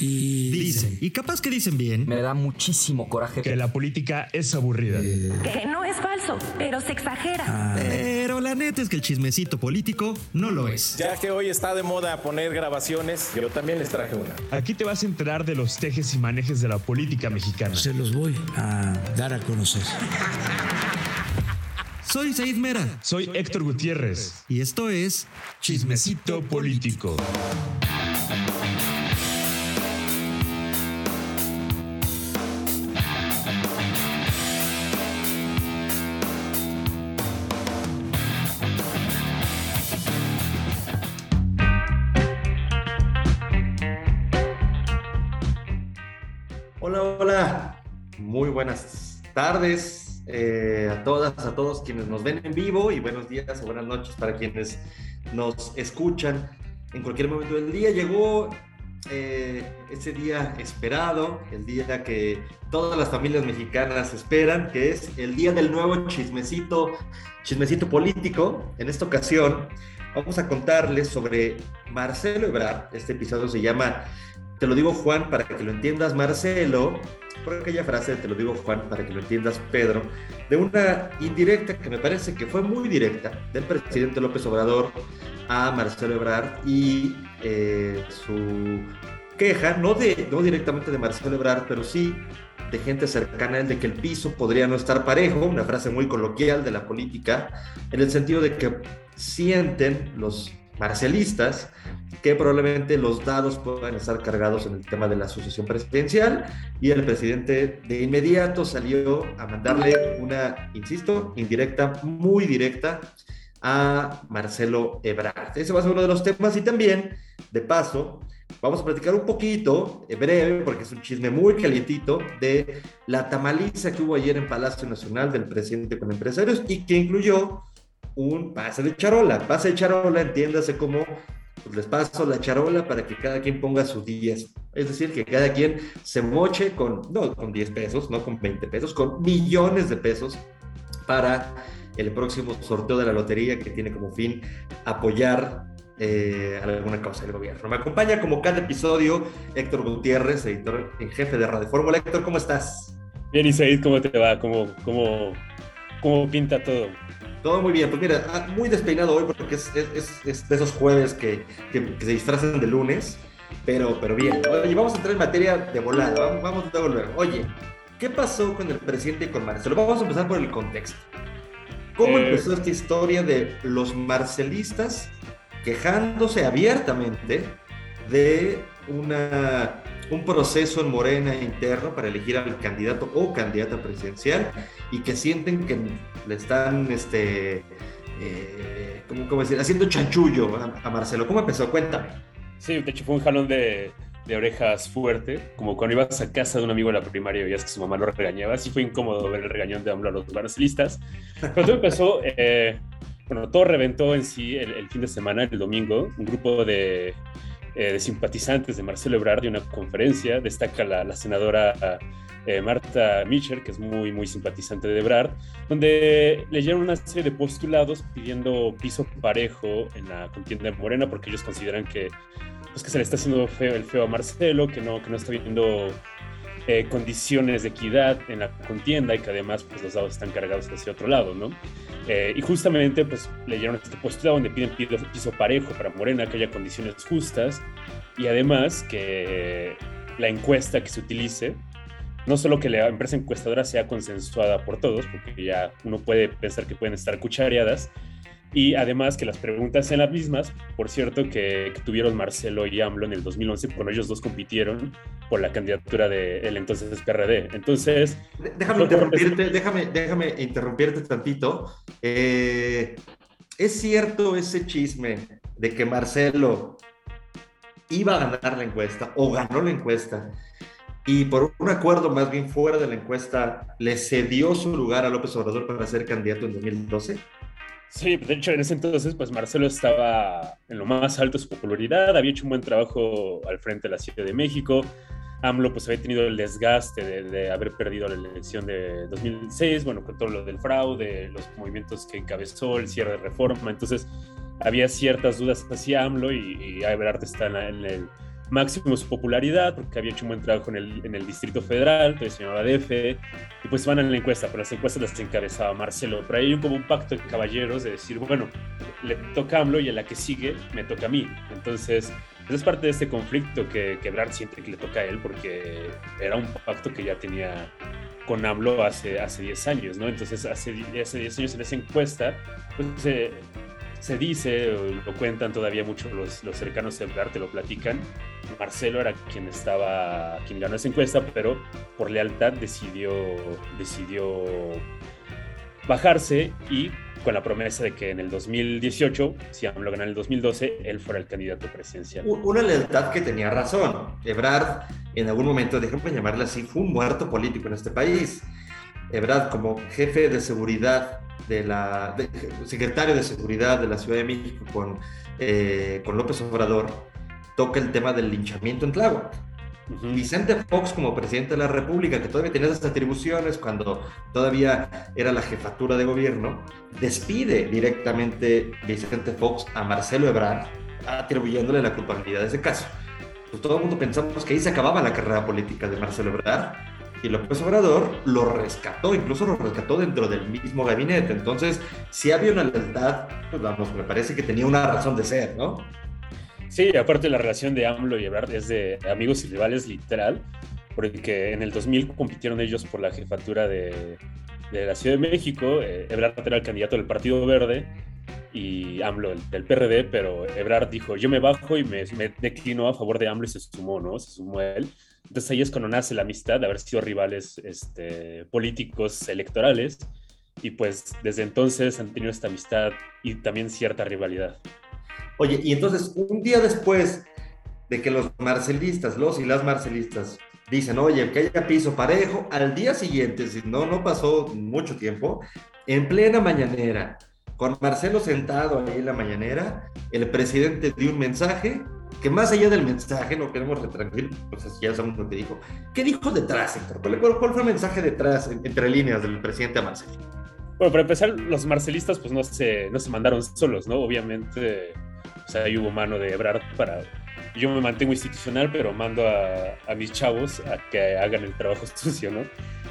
Y Dicen, y capaz que dicen bien, Me da muchísimo coraje que la política es aburrida. Que no es falso, pero se exagera. pero la neta es que el chismecito político no lo es. Ya que hoy está de moda poner grabaciones, yo también les traje una. Aquí te vas a enterar de los tejes y manejes de la política mexicana. se los voy a dar a conocer. Soy Said Mera Soy Héctor Gutiérrez. y esto es Chismecito político. Hola, hola. Muy buenas tardes eh, a todas, a todos quienes nos ven en vivo y buenos días o buenas noches para quienes nos escuchan en cualquier momento del día. Llegó eh, ese día esperado, el día que todas las familias mexicanas esperan, que es el día del nuevo chismecito, chismecito político. En esta ocasión vamos a contarles sobre Marcelo Ebrard. Este episodio se llama te lo digo Juan para que lo entiendas Marcelo, por aquella frase de te lo digo Juan para que lo entiendas Pedro, de una indirecta que me parece que fue muy directa del presidente López Obrador a Marcelo Ebrard y eh, su queja, no, de, no directamente de Marcelo Ebrard, pero sí de gente cercana a él de que el piso podría no estar parejo, una frase muy coloquial de la política, en el sentido de que sienten los marcelistas que probablemente los dados puedan estar cargados en el tema de la sucesión presidencial y el presidente de inmediato salió a mandarle una, insisto, indirecta, muy directa a Marcelo Ebrard. Ese va a ser uno de los temas y también, de paso, vamos a platicar un poquito, eh, breve, porque es un chisme muy calientito, de la tamaliza que hubo ayer en Palacio Nacional del presidente con empresarios y que incluyó un pase de charola. Pase de charola, entiéndase como pues les paso la charola para que cada quien ponga sus 10. Es decir, que cada quien se moche con, no con 10 pesos, no con 20 pesos, con millones de pesos para el próximo sorteo de la lotería que tiene como fin apoyar eh, alguna causa del gobierno. Me acompaña como cada episodio Héctor Gutiérrez, editor en jefe de Radio Fórmula. Héctor, ¿cómo estás? Bien, Isaid, ¿cómo te va? ¿Cómo, cómo, cómo pinta todo? Todo muy bien, pues mira, ah, muy despeinado hoy porque es, es, es de esos jueves que, que, que, se disfrazan de lunes, pero, pero bien. Oye, vamos a entrar en materia de volada, vamos, vamos a volver. Oye, ¿qué pasó con el presidente y con Marcelo? Vamos a empezar por el contexto. ¿Cómo eh... empezó esta historia de los marcelistas quejándose abiertamente de una, un proceso en Morena interno para elegir al candidato o candidata presidencial y que sienten que le están, este, eh, ¿cómo, ¿cómo, decir?, haciendo chanchullo a, a, Marcelo. ¿Cómo empezó? Cuéntame. Sí, de hecho fue un jalón de, de, orejas fuerte, como cuando ibas a casa de un amigo de la primaria y veías que su mamá lo regañaba. Así fue incómodo ver el regañón de AMLO a los marcelistas. Pero todo empezó... Eh, bueno, todo reventó en sí el, el, fin de semana, el domingo, un grupo de, eh, de simpatizantes de Marcelo Ebrard de una conferencia, destaca la, senadora eh, Marta Mitchell, que es muy, muy simpatizante de Ebrard, donde leyeron una serie de postulados pidiendo piso parejo en la contienda de Morena, porque ellos consideran que, pues, que se le está haciendo feo, el feo a Marcelo, que no, que no está viendo eh, condiciones de equidad en la contienda y que además pues, los dados están cargados hacia otro lado, ¿no? Eh, y justamente pues leyeron este postulado donde piden piso parejo para Morena, que haya condiciones justas. Y además que la encuesta que se utilice, no solo que la empresa encuestadora sea consensuada por todos, porque ya uno puede pensar que pueden estar cuchareadas, y además que las preguntas sean las mismas, por cierto, que, que, tuvieron Marcelo y AMLO en el 2011, cuando ellos dos compitieron por la candidatura del de entonces PRD. Entonces... Déjame interrumpirte, déjame, déjame interrumpirte tantito. Eh, ¿Es cierto ese chisme de que Marcelo iba a ganar la encuesta o ganó la encuesta y por un acuerdo más bien fuera de la encuesta le cedió su lugar a López Obrador para ser candidato en 2012? Sí, de hecho en ese entonces pues Marcelo estaba en lo más alto de su popularidad, había hecho un buen trabajo al frente de la Ciudad de México, AMLO pues había tenido el desgaste de, de, haber perdido la elección de 2006, bueno, con todo lo del fraude, los movimientos que encabezó, el cierre de reforma, entonces había ciertas dudas hacia AMLO y, y Ebrard está en, la, en, el, máximo su popularidad, porque había hecho un buen trabajo en el, en el Distrito Federal, que se llamaba DF, y pues van a la encuesta, pero las encuestas las encabezaba Marcelo. Pero hay como un pacto de caballeros de decir, bueno, le toca a AMLO y a la que sigue me toca a mí. Entonces, es parte de este conflicto que, que Ebrard siente que le toca a él, porque era un pacto que ya tenía con AMLO hace, hace 10 años, ¿no? Entonces, hace, hace 10 años en esa encuesta, pues se, se dice, lo cuentan todavía mucho los, los cercanos a Ebrard, te lo platican, Marcelo era quien estaba, quien ganó esa encuesta, pero por lealtad decidió, decidió bajarse y con la promesa de que en el 2018, si AMLO gana en el 2012, él fuera el candidato presidencial. Una lealtad que tenía razón. Ebrard, en algún momento, déjame llamarle así, fue un muerto político en este país. Ebrard, como jefe de seguridad de la, de, secretario de seguridad de la Ciudad de México con, eh, con López Obrador, toca el tema del linchamiento en Tláhuac. Vicente Fox como presidente de la República, que todavía tenía esas atribuciones cuando todavía era la jefatura de gobierno, despide directamente Vicente Fox a Marcelo Ebrard, atribuyéndole la culpabilidad de ese caso. Pues todo el mundo pensamos que ahí se acababa la carrera política de Marcelo Ebrard y López Obrador lo rescató, incluso lo rescató dentro del mismo gabinete. Entonces, si había una lealtad, pues vamos, me parece que tenía una razón de ser, ¿no? Sí, aparte la relación de AMLO y Ebrard es de amigos y rivales literal, porque en el 2000 compitieron ellos por la jefatura de, de la Ciudad de México. Eh, Ebrard era el candidato del Partido Verde y AMLO del, PRD, pero Ebrard dijo, yo me bajo y me, me, declinó a favor de AMLO y se sumó, ¿no? Se sumó él. Entonces ahí es cuando nace la amistad de haber sido rivales este, políticos electorales y pues desde entonces han tenido esta amistad y también cierta rivalidad. Oye, y entonces un día después de que los marcelistas, los y las marcelistas dicen, oye, que haya piso parejo, al día siguiente, si no, no pasó mucho tiempo, en plena mañanera, con Marcelo sentado ahí en la mañanera, el presidente dio un mensaje que más allá del mensaje, no queremos retransmitir, pues ya sabemos lo que dijo. ¿Qué dijo detrás, Héctor? ¿Cuál, fue el mensaje detrás, entre líneas, del presidente a Marcelo? Bueno, para empezar, los marcelistas pues no se, no se mandaron solos, ¿no? Obviamente sea, ahí hubo mano de Ebrard para... Yo me mantengo institucional, pero mando a, mis chavos a que hagan el trabajo sucio, ¿no?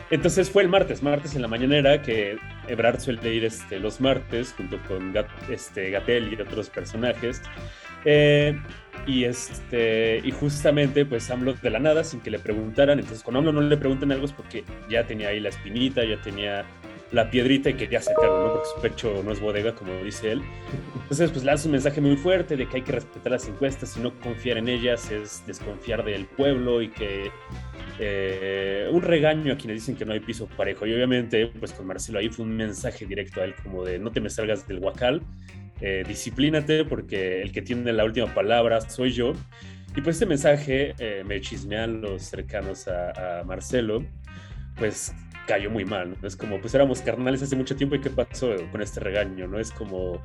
Entonces fue el martes, martes en la mañanera, que Ebrard suele ir este, los martes junto con este, Gatel y otros personajes. Eh, y, este, y justamente, pues AMLO de la nada, sin que le preguntaran. Entonces, con AMLO no le preguntan algo es porque ya tenía ahí la espinita, ya tenía la piedrita y quería sacarlo, ¿no? Porque su pecho no es bodega, como dice él. Entonces, pues lanza un mensaje muy fuerte de que hay que respetar las encuestas y no confiar en ellas es desconfiar del pueblo y que eh, un regaño a quienes dicen que no hay piso parejo. Y obviamente, pues con Marcelo ahí fue un mensaje directo a él como de no te me salgas del huacal, eh, disciplínate porque el que tiene la última palabra soy yo. Y pues este mensaje eh, me chismean los cercanos a, a Marcelo, pues cayó muy mal, ¿no? Es como, pues éramos carnales hace mucho tiempo y qué pasó con este regaño, ¿no? Es como,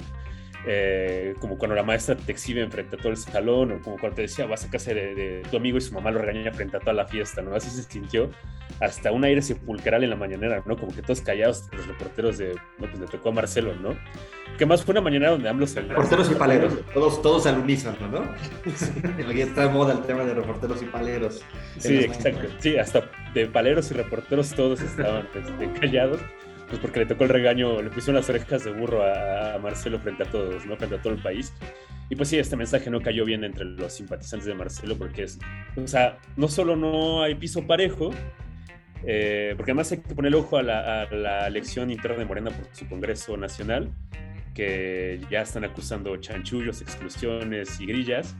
eh, como cuando la maestra te exhibe frente a todo el salón, o como cuando te decía, vas a casa de, de, tu amigo y su mamá lo regaña frente a toda la fiesta, ¿no? Así se sintió hasta un aire sepulcral en la mañanera, ¿no? Como que todos callados, los reporteros de, no, pues le tocó a Marcelo, ¿no? Que más fue una mañana donde ambos... se... Reporteros y paleros, todos, todos al unísono, ¿no? Aquí está de moda el tema de reporteros y paleros. Sí, exacto. Sí, hasta de paleros y reporteros todos estaban este, callados pues porque le tocó el regaño, le pusieron las orejas de burro a, Marcelo frente a todos, ¿no? Frente a todo el país. Y pues sí, este mensaje no cayó bien entre los simpatizantes de Marcelo porque es, o sea, no solo no hay piso parejo, eh, porque además hay que poner el ojo a la, elección interna de Morena por su Congreso Nacional, que ya están acusando chanchullos, exclusiones y grillas.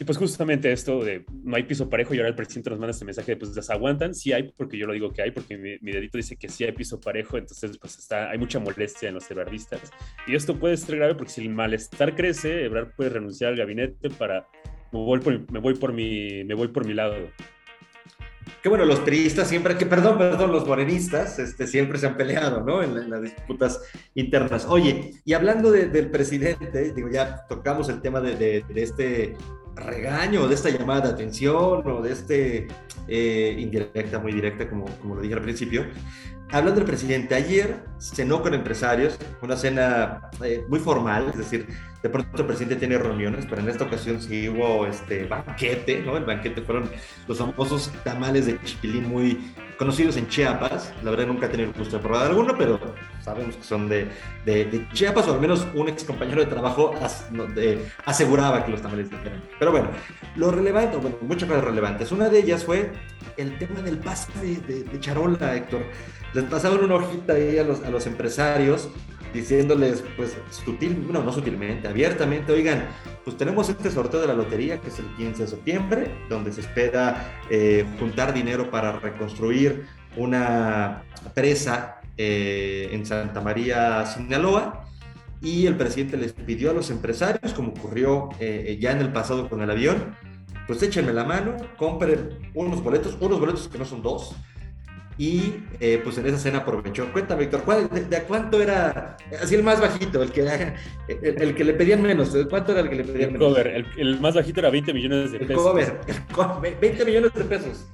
Y pues justamente esto de no hay piso parejo y ahora el presidente nos manda este mensaje de pues las aguantan, sí hay, porque yo lo digo que hay, porque mi, dedito dice que sí hay piso parejo, entonces pues está, hay mucha molestia en los ebrardistas. Y esto puede ser grave porque si el malestar crece, Ebrard puede renunciar al gabinete para, me voy por, me voy por, mi, me voy por mi lado que bueno, los periodistas siempre, que perdón, perdón, los morenistas este, siempre se han peleado, ¿no? En, las disputas internas. Oye, y hablando de, del presidente, digo, ya tocamos el tema de, de, este regaño, de esta llamada de atención, o de este eh, indirecta, muy directa, como, como lo dije al principio. hablando del presidente, ayer cenó con empresarios, una cena eh, muy formal, es decir, de pronto el presidente tiene reuniones, pero en esta ocasión sí hubo este banquete, ¿no? El banquete fueron los famosos tamales de chipilín muy conocidos en Chiapas. La verdad nunca he tenido el gusto de probar alguno, pero sabemos que son de, de, Chiapas, o al menos un ex compañero de trabajo aseguraba que los tamales eran. Pero bueno, lo relevante, bueno, muchas cosas relevantes. Una de ellas fue el tema del pase de, de charola, Héctor. Les pasaban una hojita ahí a los, a los empresarios diciéndoles, pues, sutil, no, no sutilmente, abiertamente, oigan, pues tenemos este sorteo de la lotería que es el 15 de septiembre, donde se espera eh, juntar dinero para reconstruir una presa eh, en Santa María, Sinaloa, y el presidente les pidió a los empresarios, como ocurrió eh, ya en el pasado con el avión, pues échenme la mano, compren unos boletos, unos boletos que no son dos, y eh, pues en esa cena aprovechó. Cuéntame, Víctor, de, cuánto era? Así el más bajito, el que, el, que le pedían menos. ¿Cuánto era el que le pedían menos? Cover, el, más bajito era 20 millones de pesos. El cover, 20 millones de pesos.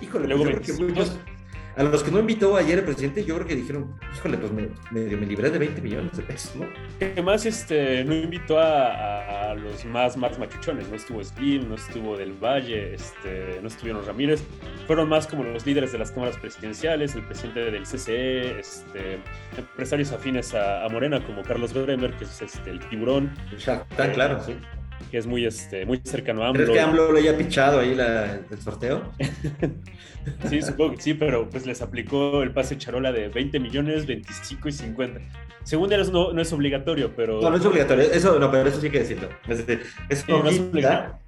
Híjole, Luego, muchos, a los que no invitó ayer el presidente, yo creo que dijeron, híjole, pues me, me, libré de 20 millones de pesos, ¿no? Además, este, no invitó a, los más, más machuchones, no estuvo Slim, no estuvo Del Valle, este, no estuvieron Ramírez, fueron más como los líderes de las cámaras presidenciales, el presidente del CCE, este, empresarios afines a, Morena como Carlos Bremer, que es este, el tiburón. Ya, tan claro, sí que es muy, este, muy cercano a AMLO. ¿Crees que AMLO le haya pichado ahí la, el sorteo? sí, supongo que sí, pero pues les aplicó el pase charola de 20 millones, 25 y 50. Según él no, no es obligatorio, pero... No, no es obligatorio, eso, no, pero eso sí que decirlo. Es, decir, es,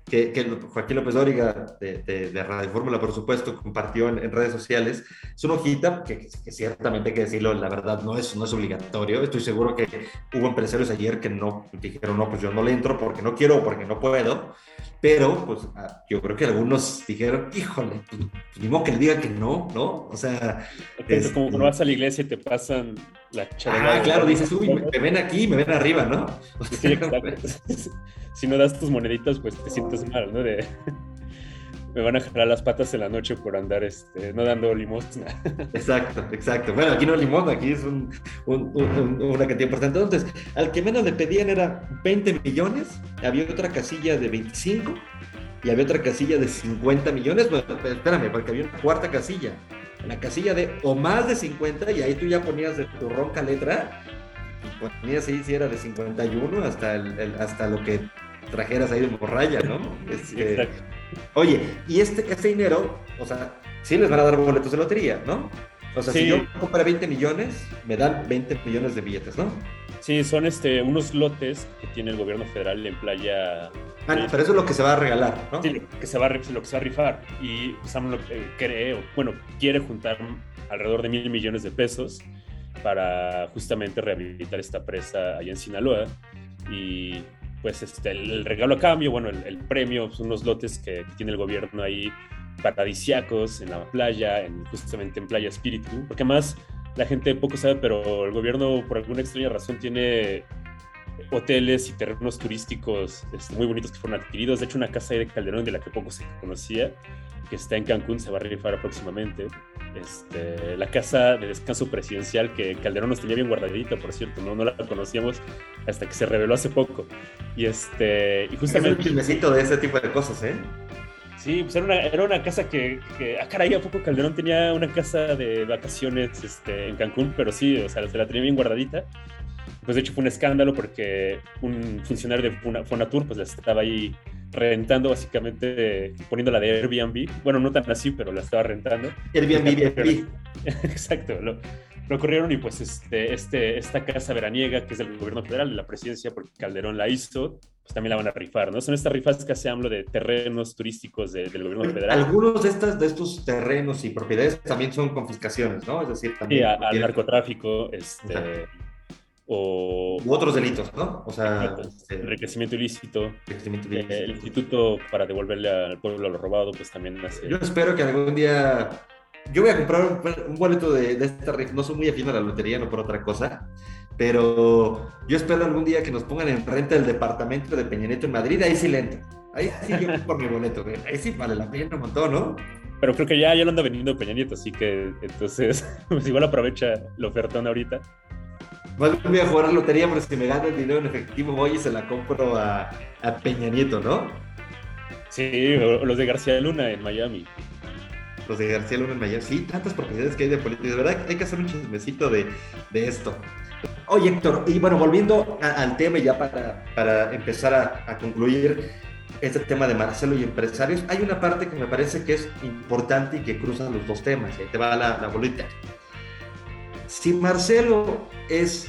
que, que, Joaquín López Dóriga de, de, Radio Fórmula, por supuesto, compartió en, redes sociales. Es una hojita que, ciertamente hay que decirlo, la verdad no es, no es obligatorio. Estoy seguro que hubo empresarios ayer que no dijeron, no, pues yo no le entro porque no quiero o porque no puedo. Pero, pues ah, yo creo que algunos dijeron, híjole, pues, pues ni modo que le diga que no, ¿no? O sea. Es como cuando vas a la iglesia y te pasan la charla. Ah, claro, dices, uy, me, ven aquí, me ven arriba, ¿no? sí, si no das tus moneditas, pues te sientes mal, ¿no? De, me van a jalar las patas en la noche por andar este, no dando limosna. Exacto, exacto. Bueno, aquí no limosna, aquí es un, una cantidad importante. Entonces, al que menos le pedían era 20 millones, había otra casilla de 25 y había otra casilla de 50 millones. Bueno, espérame, porque había una cuarta casilla. La casilla de o más de 50 y ahí tú ya ponías de tu ronca letra ponías ahí si era de 51 hasta, el, hasta lo que trajeras ahí de morralla, ¿no? Este, oye, y este, este dinero, o sea, sí les van a dar boletos de lotería, ¿no? O sea, si yo compro 20 millones, me dan 20 millones de billetes, ¿no? Sí, son este, unos lotes que tiene el gobierno federal en playa. Ah, pero eso es lo que se va a regalar, ¿no? Sí, lo que se va a, lo que se va a rifar. Y Sam cree, bueno, quiere juntar alrededor de mil millones de pesos para justamente rehabilitar esta presa allá en Sinaloa. Y pues este, el, regalo a cambio, bueno, el, premio, son unos lotes que, tiene el gobierno ahí paradisiacos en la playa, en, justamente en Playa Espíritu, porque además la gente poco sabe, pero el gobierno por alguna extraña razón tiene hoteles y terrenos turísticos este, muy bonitos que fueron adquiridos. De hecho, una casa de Calderón de la que poco se conocía, que está en Cancún, se va a rifar próximamente. Este, la casa de descanso presidencial que Calderón nos tenía bien guardadita, por cierto, no, no la conocíamos hasta que se reveló hace poco. Y, este, y justamente... Es un chismecito de ese tipo de cosas, ¿eh? Sí, pues era una, era una casa que, que, ah, caray, ¿a poco Calderón tenía una casa de vacaciones este, en Cancún? Pero sí, o sea, se la tenía bien guardadita. Pues de hecho fue un escándalo porque un funcionario de Fonatur pues la estaba ahí rentando básicamente, poniéndola de Airbnb. Bueno, no tan así, pero la estaba rentando. Airbnb, Airbnb. Exacto, lo, lo corrieron y pues este, este, esta casa veraniega que es del gobierno federal, de la presidencia, porque Calderón la hizo, pues también la van a rifar, ¿no? Son estas rifas que hace AMLO de terrenos turísticos del gobierno federal. Algunos de, estas, de estos terrenos y propiedades también son confiscaciones, ¿no? Es decir, también... Sí, al narcotráfico, este o U otros delitos, ¿no? O sea, este, enriquecimiento ilícito, enriquecimiento ilícito. el instituto para devolverle al pueblo lo robado, pues también hace. Yo espero que algún día. Yo voy a comprar un, boleto de, de esta No soy muy afín a la lotería, no por otra cosa. Pero yo espero algún día que nos pongan en renta el departamento de Peña Nieto en Madrid. Ahí sí le entro. Ahí sí yo por mi boleto. Ahí sí vale la pena un montón, ¿no? pero creo que ya, ya lo anda vendiendo Peña Nieto, así que entonces, pues igual aprovecha la ofertón ahorita. Voy a jugar lotería, pero si me gano el dinero en efectivo voy y se la compro a, a Peña Nieto, ¿no? Sí, los de García Luna en Miami. Los de García Luna en Miami. Sí, tantas propiedades que hay de política. De verdad, hay que hacer un chismecito de, de esto. Oye, Héctor, y bueno, volviendo al tema ya para, para empezar a, a, concluir este tema de Marcelo y empresarios, hay una parte que me parece que es importante y que cruza los dos temas, y ahí te va la, la bolita. Si Marcelo es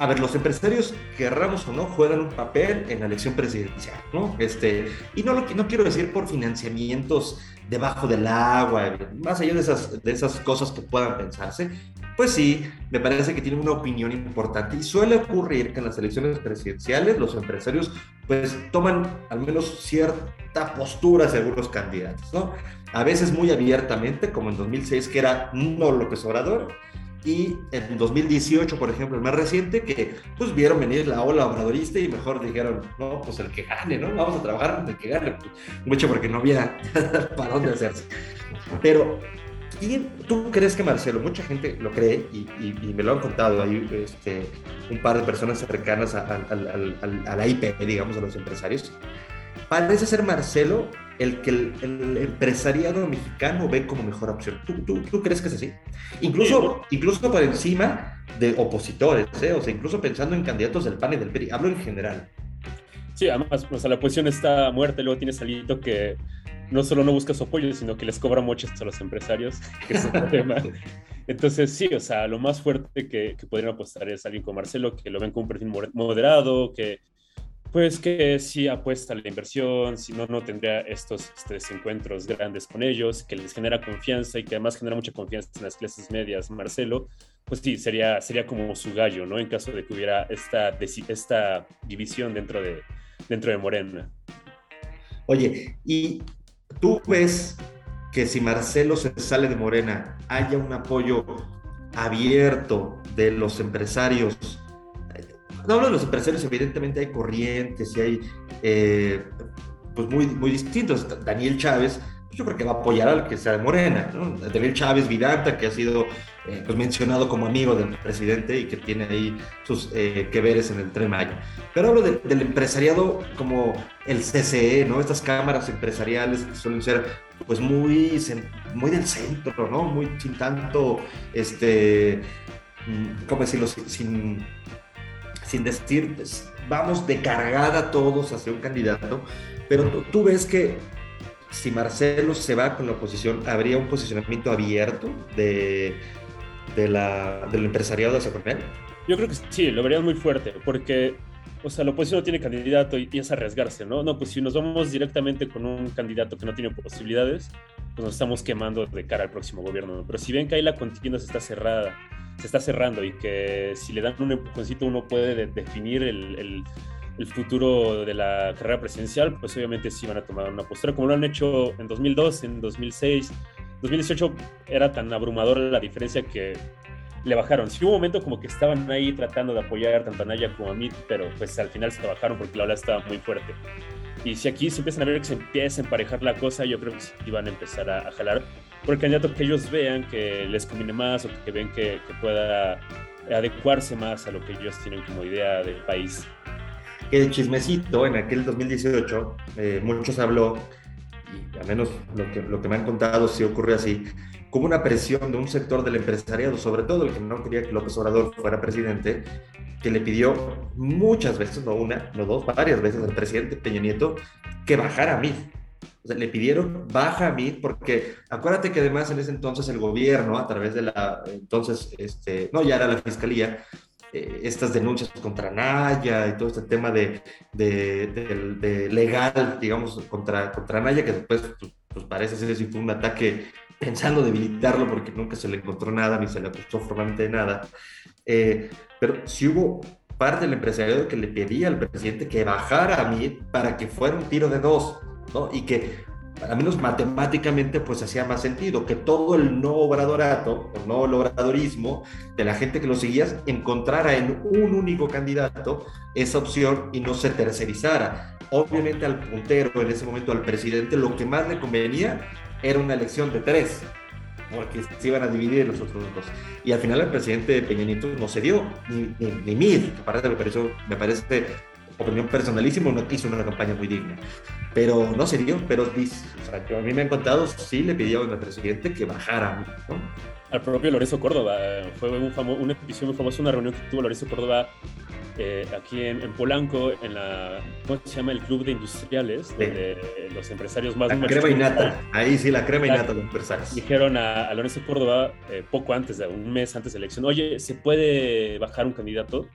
a ver, los empresarios, querramos o no, juegan un papel en la elección presidencial, ¿no? Este, y no, lo, no quiero decir por financiamientos debajo del agua, más allá de esas, de esas cosas que puedan pensarse, pues sí, me parece que tiene una opinión importante y suele ocurrir que en las elecciones presidenciales los empresarios pues toman al menos cierta postura hacia algunos candidatos, ¿no? A veces muy abiertamente, como en 2006, que era no López Obrador, y en 2018, por ejemplo, el más reciente, que pues vieron venir la ola obradorista y mejor dijeron, no, pues el que gane, ¿no? Vamos a trabajar el que gane, mucho porque no había para dónde hacerse. Pero, ¿quién, ¿tú crees que Marcelo, mucha gente lo cree y, y, y me lo han contado ahí este, un par de personas cercanas a, a, a, a la IP, digamos, a los empresarios, parece ser Marcelo el que el, el, empresariado mexicano ve como mejor opción. ¿Tú, tú, tú crees que es así? Incluso, incluso por encima de opositores, ¿eh? o sea, incluso pensando en candidatos del PAN y del PRI, hablo en general. Sí, además, pues, la oposición está muerta, luego tienes Alito que no solo no busca su apoyo, sino que les cobra moches a los empresarios, que es un tema. Entonces, sí, o sea, lo más fuerte que, que podrían apostar es alguien como Marcelo, que lo ven como un perfil moderado, que pues que sí apuesta a la inversión, si no, no tendría estos, estos encuentros grandes con ellos, que les genera confianza y que además genera mucha confianza en las clases medias, Marcelo, pues sí, sería, sería como su gallo, ¿no? En caso de que hubiera esta, esta división dentro de, dentro de Morena. Oye, ¿y tú ves que si Marcelo se sale de Morena, haya un apoyo abierto de los empresarios no hablo de los empresarios, evidentemente hay corrientes y hay eh, pues muy, muy distintos. Daniel Chávez, pues yo creo que va a apoyar al que sea de Morena. ¿no? Daniel Chávez Vidanta, que ha sido eh, pues mencionado como amigo del presidente y que tiene ahí sus eh, que veres en el Tren. Pero hablo de, del empresariado como el CCE, ¿no? Estas cámaras empresariales que suelen ser pues muy, muy del centro, ¿no? Muy sin tanto, este, mm, ¿cómo decirlo? sin decir, pues, vamos de cargada todos hacia un candidato, pero tú, tú ves que si Marcelo se va con la oposición, ¿habría un posicionamiento abierto de, de la, del empresariado hacia con él? Yo creo que sí, lo verían muy fuerte, porque, o sea, la oposición no tiene candidato y, y, es arriesgarse, ¿no? No, pues si nos vamos directamente con un candidato que no tiene posibilidades, nos estamos quemando de cara al próximo gobierno. Pero si ven que ahí la contienda se está cerrada, se está cerrando y que si le dan un empujoncito uno puede de definir el, el, el, futuro de la carrera presidencial, pues obviamente sí van a tomar una postura, como lo han hecho en 2002, en 2006. 2018 era tan abrumadora la diferencia que le bajaron. Sí hubo un momento como que estaban ahí tratando de apoyar tanto a Naya como a mí, pero pues al final se bajaron porque la ola estaba muy fuerte. Y si aquí se empiezan a ver que se empieza a emparejar la cosa, yo creo que sí van a empezar a, a jalar por el candidato que ellos vean que les conviene más o que ven que, que pueda adecuarse más a lo que ellos tienen como idea del país. El chismecito en aquel 2018, eh, muchos habló, y al menos lo que, lo que me han contado sí ocurrió así, como una presión de un sector del empresariado, sobre todo el que no quería que López Obrador fuera presidente, que le pidió muchas veces, no una, no dos, varias veces al presidente Peña Nieto que bajara a mí. O sea, le pidieron baja a mí porque acuérdate que además en ese entonces el gobierno, a través de la, entonces, este, no, ya era la fiscalía, eh, estas denuncias contra Naya y todo este tema de, de, de, de legal, digamos, contra, contra Naya, que después pues, pues parece ser si fue un ataque pensando debilitarlo porque nunca se le encontró nada ni se le acusó formalmente de nada. Eh, pero si hubo parte del empresariado que le pedía al presidente que bajara a mí para que fuera un tiro de dos, ¿no? Y que, al menos matemáticamente, pues hacía más sentido, que todo el no obradorato, o no obradorismo de la gente que lo seguía, encontrara en un único candidato esa opción y no se tercerizara. Obviamente al puntero, en ese momento al presidente, lo que más le convenía era una elección de tres, porque se iban a dividir los otros dos. Y al final el presidente Peña Nieto no se dio, ni, ni, ni mid, que parece, me, pareció, me parece opinión personalísima, no hizo una campaña muy digna. Pero no se dio, pero o sea, que a mí me han contado, sí le pidió al presidente que bajara. ¿no? Al propio Lorenzo Córdoba, fue un, famo, un episodio muy famoso, una reunión que tuvo Lorenzo Córdoba eh, aquí en, en, Polanco, en la, ¿cómo se llama? El Club de Industriales, sí. donde los empresarios más... La crema y nata, ahí sí, la crema y nata de empresarios. Dijeron a, a Lorenzo Córdoba, eh, poco antes, de un mes antes de la elección, oye, ¿se puede bajar un candidato?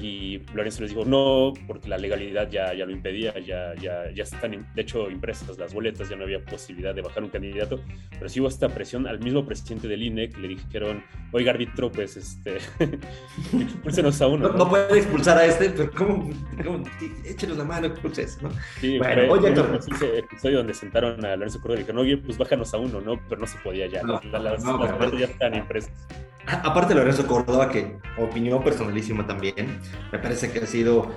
Y Lorenzo les dijo no, porque la legalidad ya, ya lo impedía, ya, ya, ya están de hecho impresas las boletas, ya no había posibilidad de bajar un candidato, pero sí hubo esta presión al mismo presidente del INE que le dijeron, oiga árbitro, pues este, expulsenos a uno. No, ¿no? puede expulsar a este, pero ¿cómo? cómo échenos la mano, expulses, ¿no? Sí, bueno, oye, ese episodio donde sentaron a Lorenzo Córdoba y dijeron, oye, pues bájanos a uno, ¿no? Pero no se podía ya, no, las, las, no, las boletas ya están impresas. Aparte Lorenzo Córdoba, que opinión personalísima también, me parece que ha sido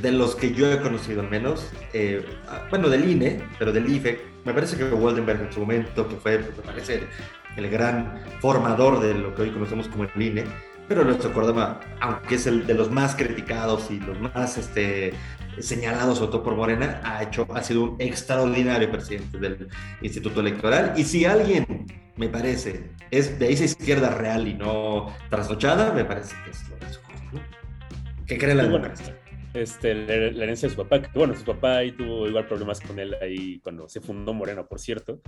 de los que yo he conocido al menos, eh, bueno, del INE, pero del IFE, me parece que Waldenberg en su momento, que fue, me parece, el gran formador de lo que hoy conocemos como el INE, pero Lorenzo Córdoba, aunque es el de los más criticados y los más este, señalados, sobre todo por Morena, ha, hecho, ha sido un extraordinario presidente del Instituto Electoral. Y si alguien, me parece, es de esa izquierda real y no trasnochada, me parece que es Lorenzo Córdoba. ¿Qué cree la sí, bueno, este, la herencia de su papá, que bueno, su papá ahí tuvo igual problemas con él ahí cuando se fundó Morena, por cierto.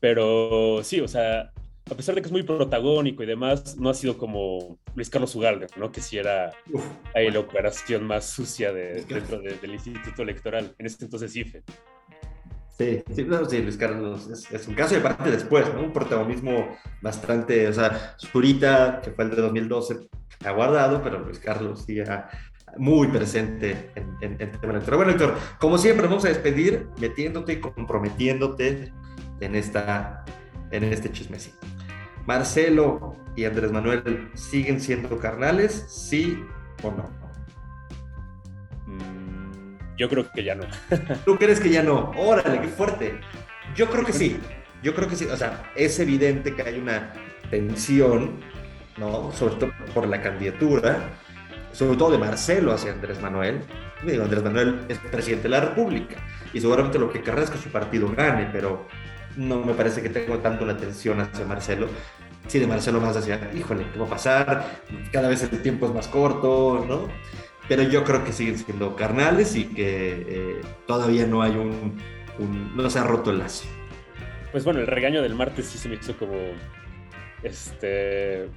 Pero sí, o sea, a pesar de que es muy protagónico y demás, no ha sido como Luis Carlos Ugalde, ¿no? Que sí era Uf, ahí bueno. la operación más sucia de, dentro de, del Instituto Electoral, en este entonces IFE. Sí, sí, Luis Carlos es, es, un caso de parte después, ¿no? Un protagonismo bastante, o sea, Zurita, que fue el de 2012, ha guardado, pero Luis Carlos era muy presente en, en, en tema electoral. Bueno, Héctor, como siempre, vamos a despedir metiéndote y comprometiéndote en, esta, en este chismecito. Marcelo y Andrés Manuel siguen siendo carnales, sí o no? Yo creo que ya no. ¿Tú crees que ya no? Órale, qué fuerte. Yo creo que sí. Yo creo que sí. O sea, es evidente que hay una tensión, ¿no? Sobre todo por la candidatura, sobre todo de Marcelo hacia Andrés Manuel. Digo, Andrés Manuel es presidente de la República y seguramente lo que querrá es que su partido gane, pero no me parece que tenga tanto la atención hacia Marcelo. Sí, de Marcelo más hacia, híjole, ¿qué va a pasar? Cada vez el tiempo es más corto, ¿no? Pero yo creo que siguen siendo carnales y que eh, todavía no hay un, un, no se ha roto el lazo. Pues bueno, el regaño del martes sí se me hizo como, este,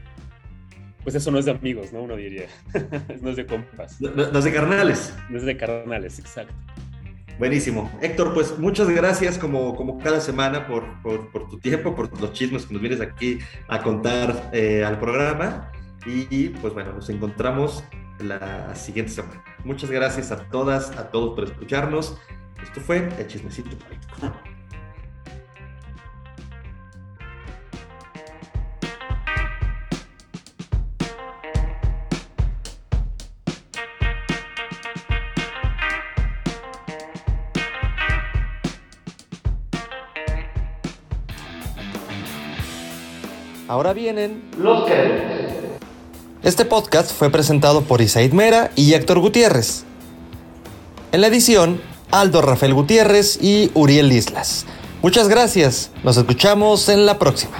pues eso no es de amigos, ¿no? Uno diría, no es de compas. No, no, no es de carnales. No es de carnales, exacto. Buenísimo. Héctor, pues muchas gracias como, como cada semana por, por, por, tu tiempo, por los chismes que nos vienes aquí a contar eh, al programa. Y, y, pues bueno, nos encontramos la siguiente semana. Muchas gracias a todas, a todos por escucharnos. Esto fue el chismecito político. Ahora vienen los créditos. Este podcast fue presentado por Isaid Mera y Héctor Gutiérrez. En la edición, Aldo Rafael Gutiérrez y Uriel Islas. Muchas gracias. Nos escuchamos en la próxima.